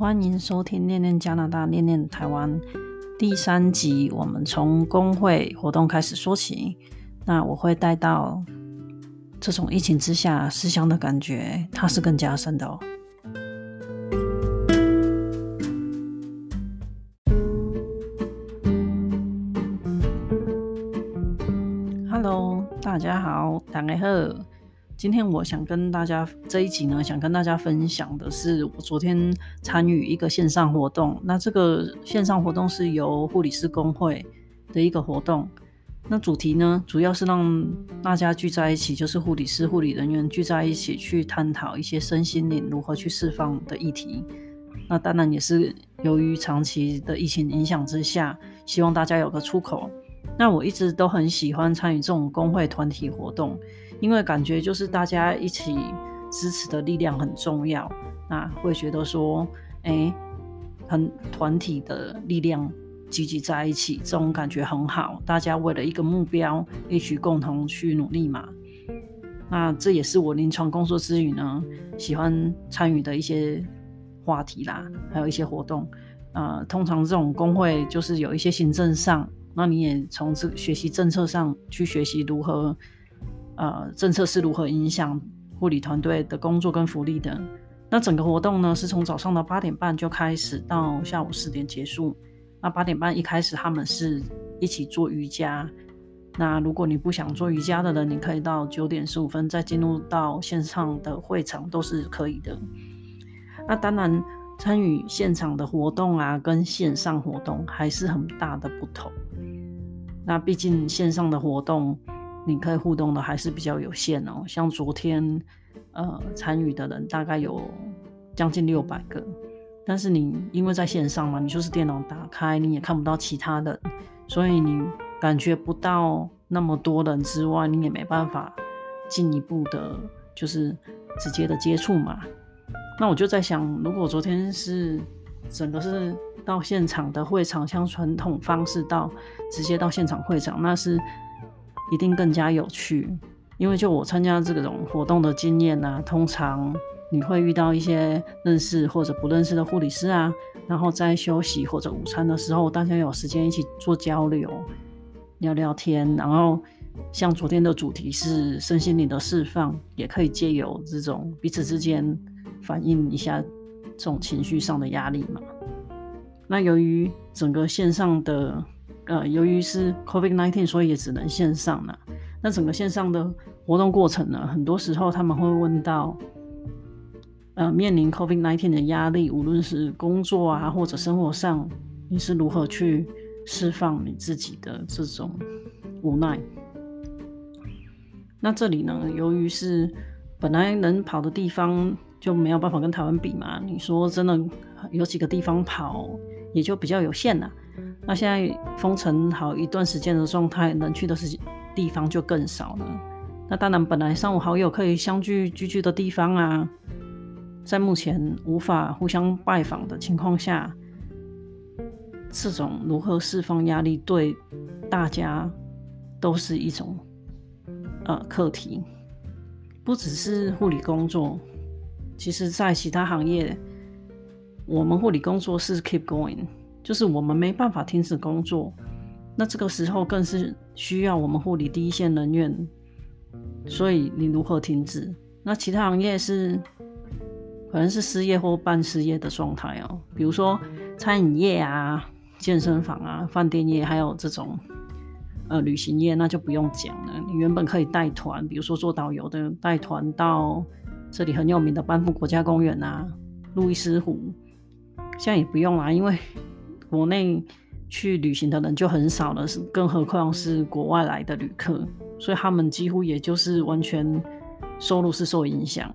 欢迎收听《念念加拿大，念念台湾》第三集。我们从工会活动开始说起。那我会带到这种疫情之下思乡的感觉，它是更加深的哦。Hello，大家好，大家好。今天我想跟大家这一集呢，想跟大家分享的是我昨天参与一个线上活动。那这个线上活动是由护理师工会的一个活动。那主题呢，主要是让大家聚在一起，就是护理师、护理人员聚在一起去探讨一些身心灵如何去释放的议题。那当然也是由于长期的疫情影响之下，希望大家有个出口。那我一直都很喜欢参与这种工会团体活动。因为感觉就是大家一起支持的力量很重要，那会觉得说，哎，很团体的力量集集在一起，这种感觉很好。大家为了一个目标，一起共同去努力嘛。那这也是我临床工作之余呢，喜欢参与的一些话题啦，还有一些活动。呃，通常这种工会就是有一些行政上，那你也从这学习政策上去学习如何。呃，政策是如何影响护理团队的工作跟福利的？那整个活动呢，是从早上的八点半就开始，到下午四点结束。那八点半一开始，他们是一起做瑜伽。那如果你不想做瑜伽的人，你可以到九点十五分再进入到线上的会场，都是可以的。那当然，参与现场的活动啊，跟线上活动还是很大的不同。那毕竟线上的活动。你可以互动的还是比较有限哦，像昨天，呃，参与的人大概有将近六百个，但是你因为在线上嘛，你就是电脑打开，你也看不到其他人，所以你感觉不到那么多人之外，你也没办法进一步的，就是直接的接触嘛。那我就在想，如果昨天是整个是到现场的会场，像传统方式到直接到现场会场，那是。一定更加有趣，因为就我参加这种活动的经验啊，通常你会遇到一些认识或者不认识的护理师啊，然后在休息或者午餐的时候，大家有时间一起做交流、聊聊天，然后像昨天的主题是身心灵的释放，也可以借由这种彼此之间反映一下这种情绪上的压力嘛。那由于整个线上的。呃，由于是 COVID-19，所以也只能线上了。那整个线上的活动过程呢，很多时候他们会问到，呃，面临 COVID-19 的压力，无论是工作啊或者生活上，你是如何去释放你自己的这种无奈？那这里呢，由于是本来能跑的地方就没有办法跟台湾比嘛，你说真的有几个地方跑，也就比较有限了。那现在封城好一段时间的状态，能去的是地方就更少了。那当然，本来三五好友可以相聚聚聚的地方啊，在目前无法互相拜访的情况下，这种如何释放压力，对大家都是一种呃课题。不只是护理工作，其实在其他行业，我们护理工作是 keep going。就是我们没办法停止工作，那这个时候更是需要我们护理第一线人员。所以你如何停止？那其他行业是可能是失业或半失业的状态哦，比如说餐饮业啊、健身房啊、饭店业，还有这种呃旅行业，那就不用讲了。你原本可以带团，比如说做导游的带团到这里很有名的班夫国家公园啊、路易斯湖，现在也不用啦，因为。国内去旅行的人就很少了，是更何况是国外来的旅客，所以他们几乎也就是完全收入是受影响。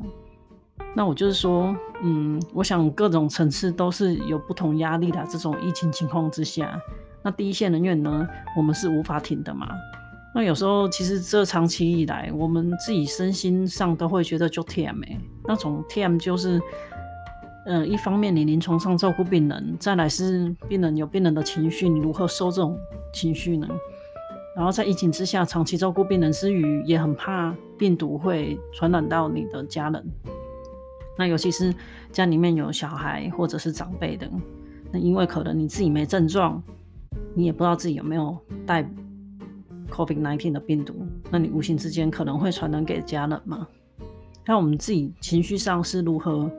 那我就是说，嗯，我想各种层次都是有不同压力的。这种疫情情况之下，那第一线人员呢，我们是无法停的嘛。那有时候其实这长期以来，我们自己身心上都会觉得就 TM，那种 TM 就是。嗯，一方面你临床上照顾病人，再来是病人有病人的情绪，你如何收这种情绪呢？然后在疫情之下，长期照顾病人之余，也很怕病毒会传染到你的家人。那尤其是家里面有小孩或者是长辈的，那因为可能你自己没症状，你也不知道自己有没有带 COVID-19 的病毒，那你无形之间可能会传染给家人嘛。那我们自己情绪上是如何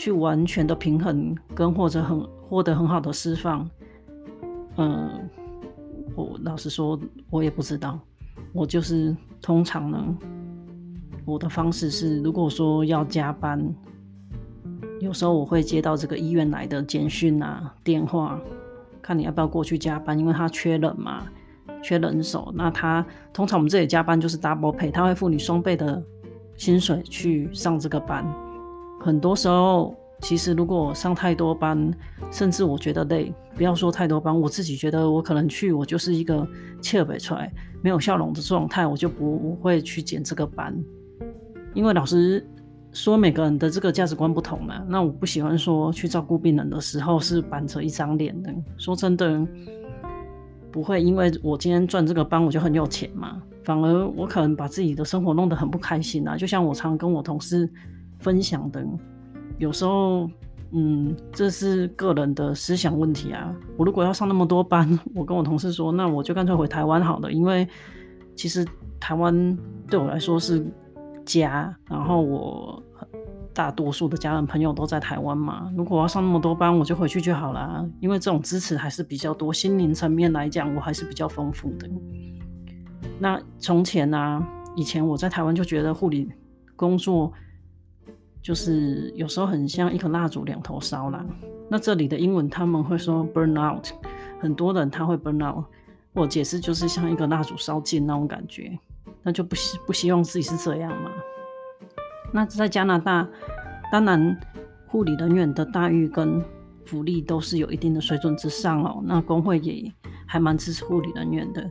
去完全的平衡，跟或者很获得很好的释放？嗯，我老实说，我也不知道。我就是通常呢，我的方式是，如果说要加班，有时候我会接到这个医院来的简讯啊、电话，看你要不要过去加班，因为他缺人嘛，缺人手。那他通常我们这里加班就是 double pay，他会付你双倍的薪水去上这个班。很多时候。其实，如果上太多班，甚至我觉得累，不要说太多班，我自己觉得我可能去，我就是一个切不出来、没有笑容的状态，我就不会去减这个班。因为老师说，每个人的这个价值观不同嘛。那我不喜欢说去照顾病人的时候是板着一张脸的。说真的，不会因为我今天赚这个班，我就很有钱嘛。反而我可能把自己的生活弄得很不开心啊。就像我常跟我同事分享的。有时候，嗯，这是个人的思想问题啊。我如果要上那么多班，我跟我同事说，那我就干脆回台湾好了。因为其实台湾对我来说是家，然后我大多数的家人朋友都在台湾嘛。如果我要上那么多班，我就回去就好了。因为这种支持还是比较多，心灵层面来讲，我还是比较丰富的。那从前啊，以前我在台湾就觉得护理工作。就是有时候很像一颗蜡烛两头烧啦。那这里的英文他们会说 burn out，很多人他会 burn out。我解释就是像一个蜡烛烧尽那种感觉，那就不希不希望自己是这样嘛。那在加拿大，当然护理人员的待遇跟福利都是有一定的水准之上哦。那工会也还蛮支持护理人员的。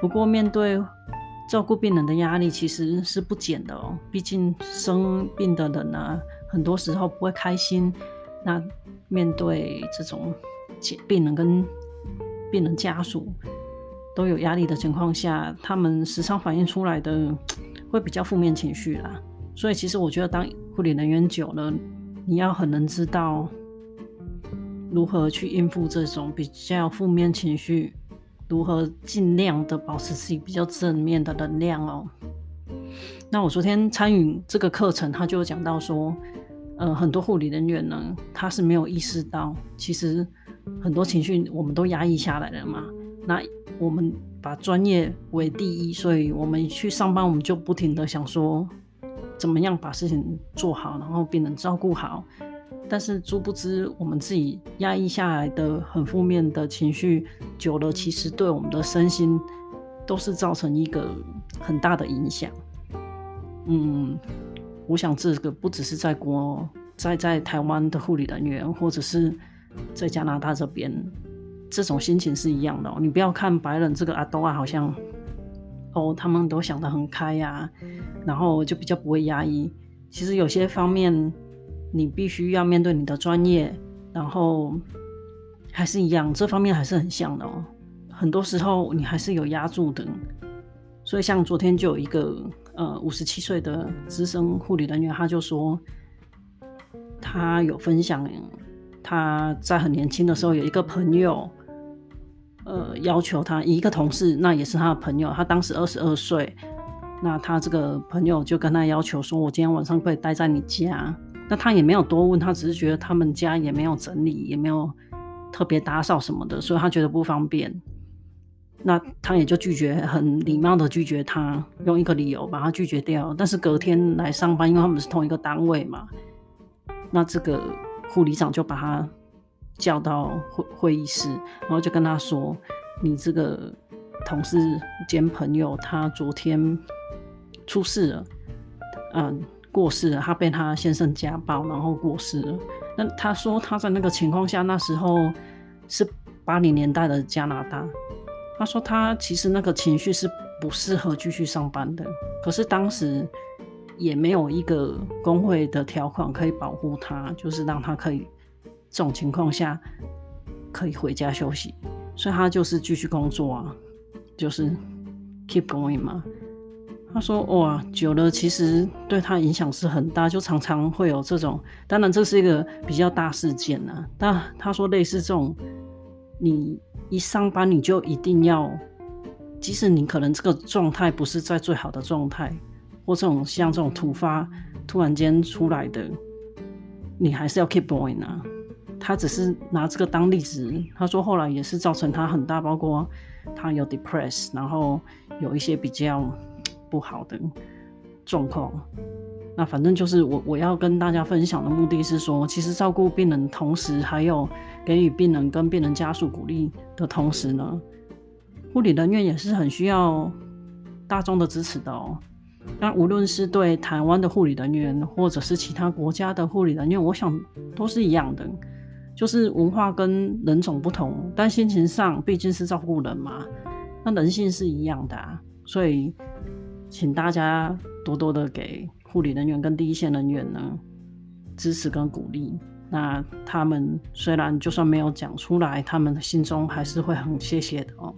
不过面对照顾病人的压力其实是不减的哦，毕竟生病的人啊，很多时候不会开心。那面对这种病人跟病人家属都有压力的情况下，他们时常反映出来的会比较负面情绪啦。所以其实我觉得，当护理人员久了，你要很能知道如何去应付这种比较负面情绪。如何尽量的保持自己比较正面的能量哦？那我昨天参与这个课程，他就讲到说，呃，很多护理人员呢，他是没有意识到，其实很多情绪我们都压抑下来了嘛。那我们把专业为第一，所以我们去上班，我们就不停的想说，怎么样把事情做好，然后病人照顾好。但是，殊不知我们自己压抑下来的很负面的情绪，久了其实对我们的身心都是造成一个很大的影响。嗯，我想这个不只是在国，在在台湾的护理人员，或者是在加拿大这边，这种心情是一样的哦。你不要看白人这个阿多啊，好像哦，他们都想得很开呀，然后就比较不会压抑。其实有些方面。你必须要面对你的专业，然后还是一样，这方面还是很像的哦。很多时候你还是有压住的，所以像昨天就有一个呃五十七岁的资深护理人员，他就说他有分享，他在很年轻的时候有一个朋友，呃要求他一个同事，那也是他的朋友，他当时二十二岁，那他这个朋友就跟他要求说，我今天晚上可以待在你家。那他也没有多问，他只是觉得他们家也没有整理，也没有特别打扫什么的，所以他觉得不方便。那他也就拒绝，很礼貌的拒绝他，用一个理由把他拒绝掉。但是隔天来上班，因为他们是同一个单位嘛，那这个护理长就把他叫到会会议室，然后就跟他说：“你这个同事兼朋友，他昨天出事了。”嗯。过世了，他被他先生家暴，然后过世了。那他说他在那个情况下，那时候是八零年代的加拿大。他说他其实那个情绪是不适合继续上班的，可是当时也没有一个工会的条款可以保护他，就是让他可以这种情况下可以回家休息，所以他就是继续工作啊，就是 keep going 嘛。他说：“哇，久了其实对他影响是很大，就常常会有这种。当然这是一个比较大事件呐。但他说类似这种，你一上班你就一定要，即使你可能这个状态不是在最好的状态，或这种像这种突发突然间出来的，你还是要 keep going 啊。他只是拿这个当例子。他说后来也是造成他很大，包括他有 depress，然后有一些比较。”不好的状况，那反正就是我我要跟大家分享的目的是说，其实照顾病人，同时还有给予病人跟病人家属鼓励的同时呢，护理人员也是很需要大众的支持的哦。那无论是对台湾的护理人员，或者是其他国家的护理人员，我想都是一样的，就是文化跟人种不同，但心情上毕竟是照顾人嘛，那人性是一样的啊，所以。请大家多多的给护理人员跟第一线人员呢支持跟鼓励。那他们虽然就算没有讲出来，他们心中还是会很谢谢的哦。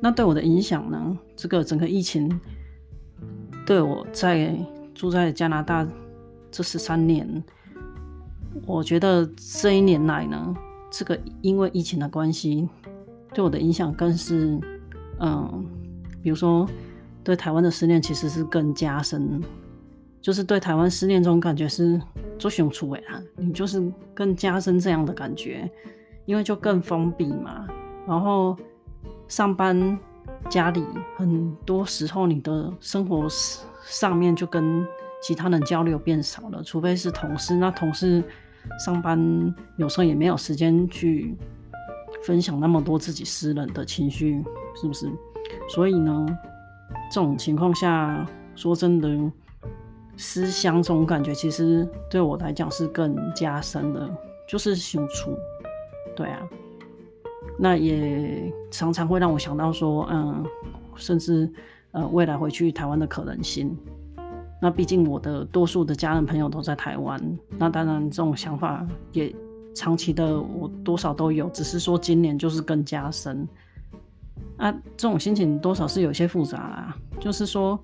那对我的影响呢？这个整个疫情对我在住在加拿大这十三年，我觉得这一年来呢，这个因为疫情的关系，对我的影响更是嗯。比如说，对台湾的思念其实是更加深，就是对台湾思念这种感觉是做相处哎啊，你就是更加深这样的感觉，因为就更封闭嘛。然后上班、家里很多时候你的生活上面就跟其他人交流变少了，除非是同事。那同事上班有时候也没有时间去分享那么多自己私人的情绪，是不是？所以呢，这种情况下，说真的，思乡这种感觉，其实对我来讲是更加深的，就是相处。对啊，那也常常会让我想到说，嗯，甚至呃，未来回去台湾的可能性。那毕竟我的多数的家人朋友都在台湾，那当然这种想法也长期的我多少都有，只是说今年就是更加深。啊，这种心情多少是有些复杂啦。就是说，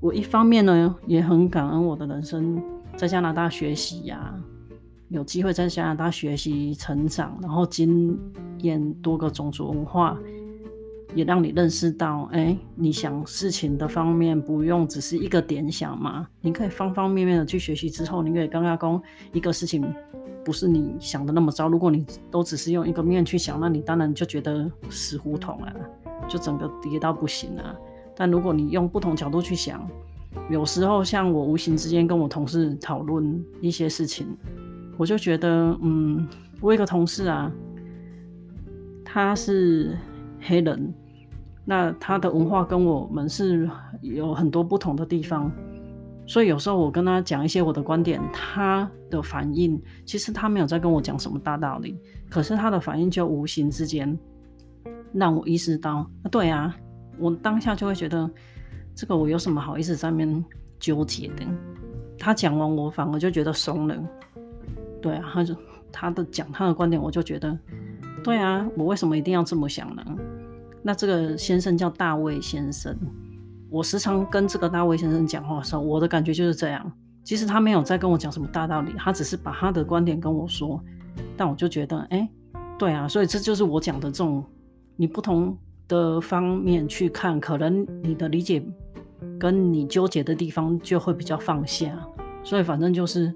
我一方面呢也很感恩我的人生在加拿大学习呀、有机会在加拿大学习成长，然后经验多个种族文化，也让你认识到，哎、你想事情的方面不用只是一个点想嘛，你可以方方面面的去学习。之后，你可以刚刚讲一个事情不是你想的那么糟。如果你都只是用一个面去想，那你当然就觉得死胡同啊。就整个跌到不行啊！但如果你用不同角度去想，有时候像我无形之间跟我同事讨论一些事情，我就觉得，嗯，我一个同事啊，他是黑人，那他的文化跟我们是有很多不同的地方，所以有时候我跟他讲一些我的观点，他的反应其实他没有在跟我讲什么大道理，可是他的反应就无形之间。让我意识到，对啊，我当下就会觉得，这个我有什么好意思在那边纠结的？他讲完，我反而就觉得松了。对啊，他就他的讲他的观点，我就觉得，对啊，我为什么一定要这么想呢？那这个先生叫大卫先生，我时常跟这个大卫先生讲话的时候，我的感觉就是这样。其实他没有在跟我讲什么大道理，他只是把他的观点跟我说，但我就觉得，哎，对啊，所以这就是我讲的这种。你不同的方面去看，可能你的理解跟你纠结的地方就会比较放下。所以反正就是，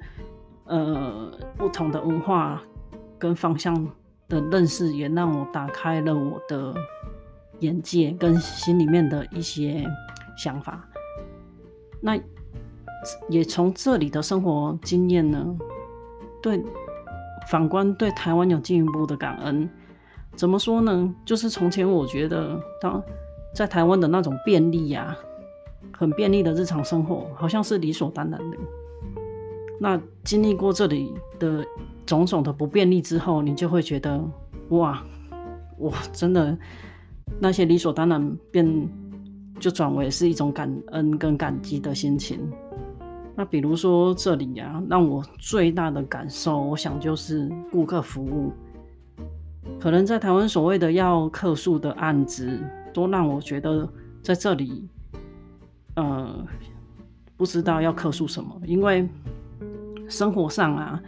呃，不同的文化跟方向的认识，也让我打开了我的眼界跟心里面的一些想法。那也从这里的生活经验呢，对，反观对台湾有进一步的感恩。怎么说呢？就是从前我觉得，当在台湾的那种便利呀、很便利的日常生活，好像是理所当然的。那经历过这里的种种的不便利之后，你就会觉得，哇，我真的那些理所当然变，就转为是一种感恩跟感激的心情。那比如说这里呀、啊，让我最大的感受，我想就是顾客服务。可能在台湾所谓的要客诉的案子，都让我觉得在这里呃不知道要客诉什么，因为生活上啊，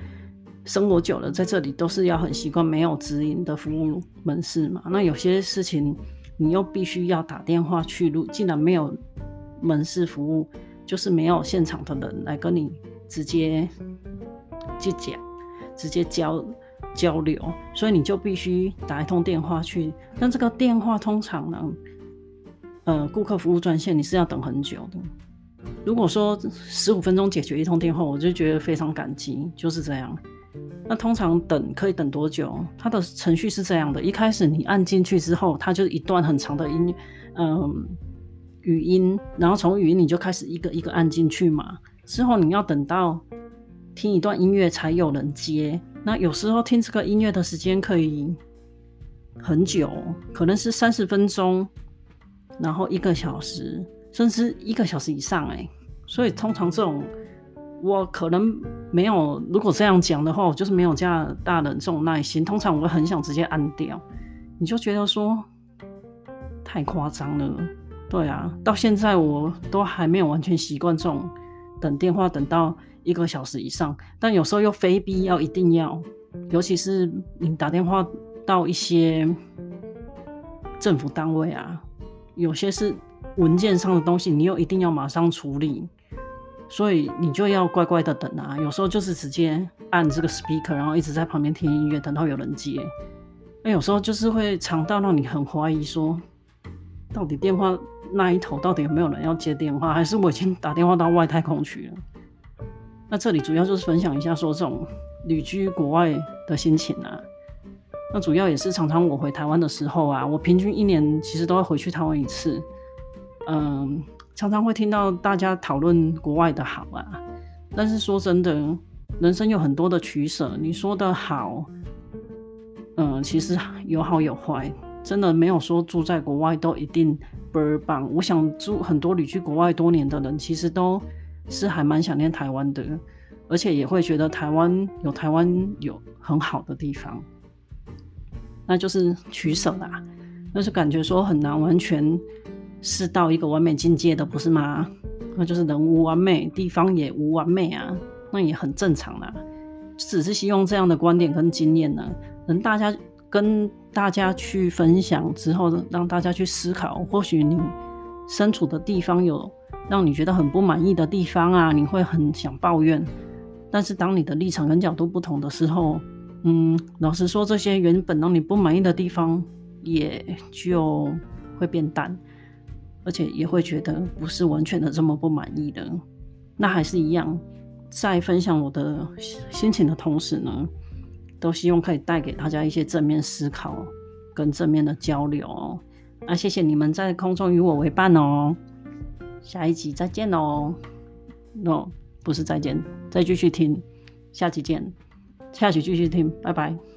生活久了在这里都是要很习惯没有直营的服务门市嘛。那有些事情你又必须要打电话去录，既然没有门市服务，就是没有现场的人来跟你直接去讲，直接交。交流，所以你就必须打一通电话去。但这个电话通常呢，呃，顾客服务专线你是要等很久的。如果说十五分钟解决一通电话，我就觉得非常感激，就是这样。那通常等可以等多久？它的程序是这样的：一开始你按进去之后，它就一段很长的音，嗯、语音，然后从语音你就开始一个一个按进去嘛。之后你要等到听一段音乐才有人接。那有时候听这个音乐的时间可以很久，可能是三十分钟，然后一个小时，甚至一个小时以上哎。所以通常这种我可能没有，如果这样讲的话，我就是没有这样大的这种耐心。通常我会很想直接按掉，你就觉得说太夸张了。对啊，到现在我都还没有完全习惯这种等电话等到。一个小时以上，但有时候又非必要一定要，尤其是你打电话到一些政府单位啊，有些是文件上的东西，你又一定要马上处理，所以你就要乖乖的等啊。有时候就是直接按这个 speaker，然后一直在旁边听音乐，等到有人接。那有时候就是会长到让你很怀疑说，到底电话那一头到底有没有人要接电话，还是我已经打电话到外太空去了？那这里主要就是分享一下说这种旅居国外的心情啊。那主要也是常常我回台湾的时候啊，我平均一年其实都会回去台湾一次。嗯，常常会听到大家讨论国外的好啊。但是说真的，人生有很多的取舍。你说的好，嗯，其实有好有坏，真的没有说住在国外都一定倍儿棒。我想住很多旅居国外多年的人，其实都。是还蛮想念台湾的，而且也会觉得台湾有台湾有很好的地方，那就是取舍啦。那就感觉说很难完全是到一个完美境界的，不是吗？那就是人无完美，地方也无完美啊，那也很正常啦。只是希望这样的观点跟经验呢，能大家跟大家去分享之后，让大家去思考，或许你身处的地方有。让你觉得很不满意的地方啊，你会很想抱怨。但是当你的立场跟角度不同的时候，嗯，老实说，这些原本让你不满意的地方也就会变淡，而且也会觉得不是完全的这么不满意的。那还是一样，在分享我的心情的同时呢，都希望可以带给大家一些正面思考跟正面的交流。那谢谢你们在空中与我为伴哦。下一集再见哦，no 不是再见，再继续听，下期见，下期继续听，拜拜。